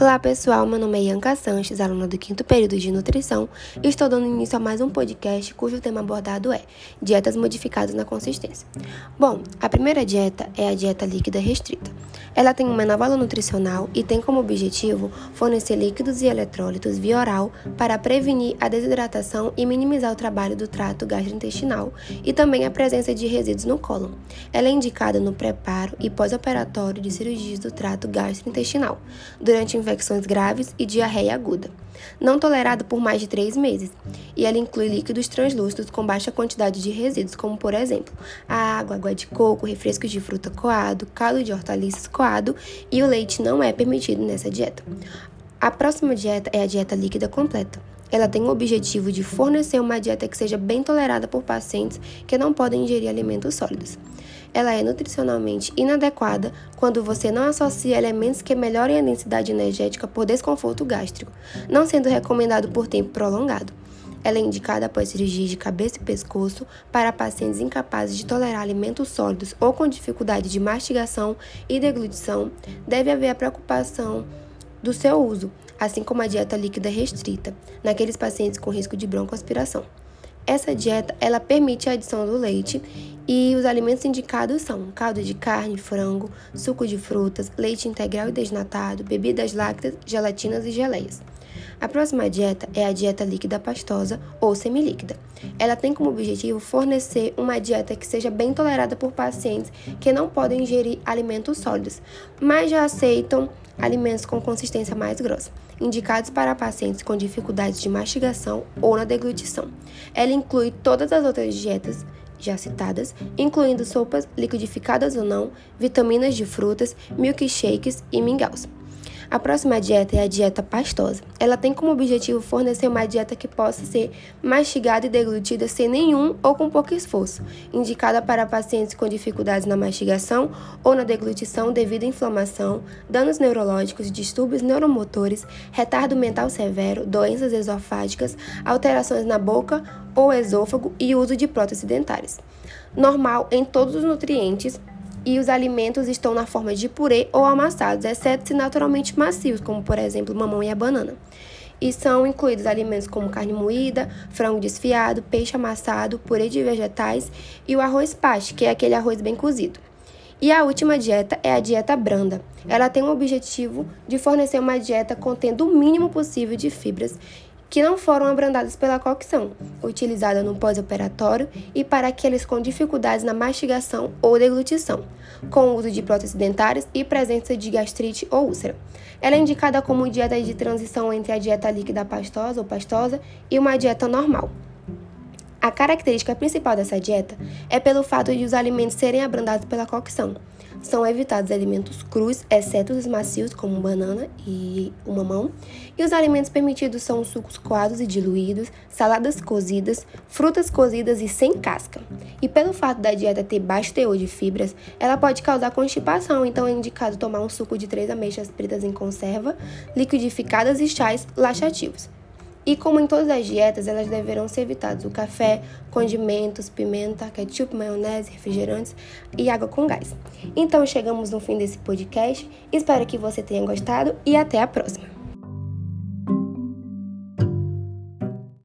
Olá pessoal, meu nome é Ianca Sanches, aluna do quinto período de nutrição, e estou dando início a mais um podcast cujo tema abordado é dietas modificadas na consistência. Bom, a primeira dieta é a dieta líquida restrita. Ela tem um menor valor nutricional e tem como objetivo fornecer líquidos e eletrólitos via oral para prevenir a desidratação e minimizar o trabalho do trato gastrointestinal e também a presença de resíduos no cólon. Ela é indicada no preparo e pós-operatório de cirurgias do trato gastrointestinal, durante infecções graves e diarreia aguda. Não tolerada por mais de três meses, e ela inclui líquidos translúcidos com baixa quantidade de resíduos, como por exemplo água, água de coco, refrescos de fruta coado, caldo de hortaliças coado e o leite não é permitido nessa dieta. A próxima dieta é a dieta líquida completa. Ela tem o objetivo de fornecer uma dieta que seja bem tolerada por pacientes que não podem ingerir alimentos sólidos. Ela é nutricionalmente inadequada quando você não associa elementos que melhorem a densidade energética por desconforto gástrico, não sendo recomendado por tempo prolongado. Ela é indicada após cirurgia de cabeça e pescoço para pacientes incapazes de tolerar alimentos sólidos ou com dificuldade de mastigação e deglutição. Deve haver a preocupação do seu uso, assim como a dieta líquida restrita, naqueles pacientes com risco de broncoaspiração. Essa dieta ela permite a adição do leite e os alimentos indicados são caldo de carne, frango, suco de frutas, leite integral e desnatado, bebidas lácteas, gelatinas e geleias. A próxima dieta é a dieta líquida pastosa ou semilíquida. Ela tem como objetivo fornecer uma dieta que seja bem tolerada por pacientes que não podem ingerir alimentos sólidos, mas já aceitam alimentos com consistência mais grossa, indicados para pacientes com dificuldades de mastigação ou na deglutição. Ela inclui todas as outras dietas já citadas, incluindo sopas liquidificadas ou não, vitaminas de frutas, milkshakes e mingaus. A próxima dieta é a dieta pastosa. Ela tem como objetivo fornecer uma dieta que possa ser mastigada e deglutida sem nenhum ou com pouco esforço, indicada para pacientes com dificuldades na mastigação ou na deglutição devido à inflamação, danos neurológicos, distúrbios neuromotores, retardo mental severo, doenças esofágicas, alterações na boca ou esôfago e uso de próteses dentárias. Normal em todos os nutrientes e os alimentos estão na forma de purê ou amassados, exceto se naturalmente macios, como por exemplo mamão e a banana. E são incluídos alimentos como carne moída, frango desfiado, peixe amassado, purê de vegetais e o arroz paste, que é aquele arroz bem cozido. E a última dieta é a dieta branda. Ela tem o objetivo de fornecer uma dieta contendo o mínimo possível de fibras que não foram abrandadas pela cocção, utilizada no pós-operatório e para aqueles com dificuldades na mastigação ou deglutição, com uso de próteses dentárias e presença de gastrite ou úlcera. Ela é indicada como dieta de transição entre a dieta líquida pastosa ou pastosa e uma dieta normal. A característica principal dessa dieta é pelo fato de os alimentos serem abrandados pela cocção. São evitados alimentos crus, exceto os macios, como banana e o mamão. E os alimentos permitidos são sucos coados e diluídos, saladas cozidas, frutas cozidas e sem casca. E pelo fato da dieta ter baixo teor de fibras, ela pode causar constipação, então é indicado tomar um suco de três ameixas pretas em conserva, liquidificadas e chás laxativos. E como em todas as dietas, elas deverão ser evitadas o café, condimentos, pimenta, ketchup, maionese, refrigerantes e água com gás. Então chegamos no fim desse podcast. Espero que você tenha gostado e até a próxima.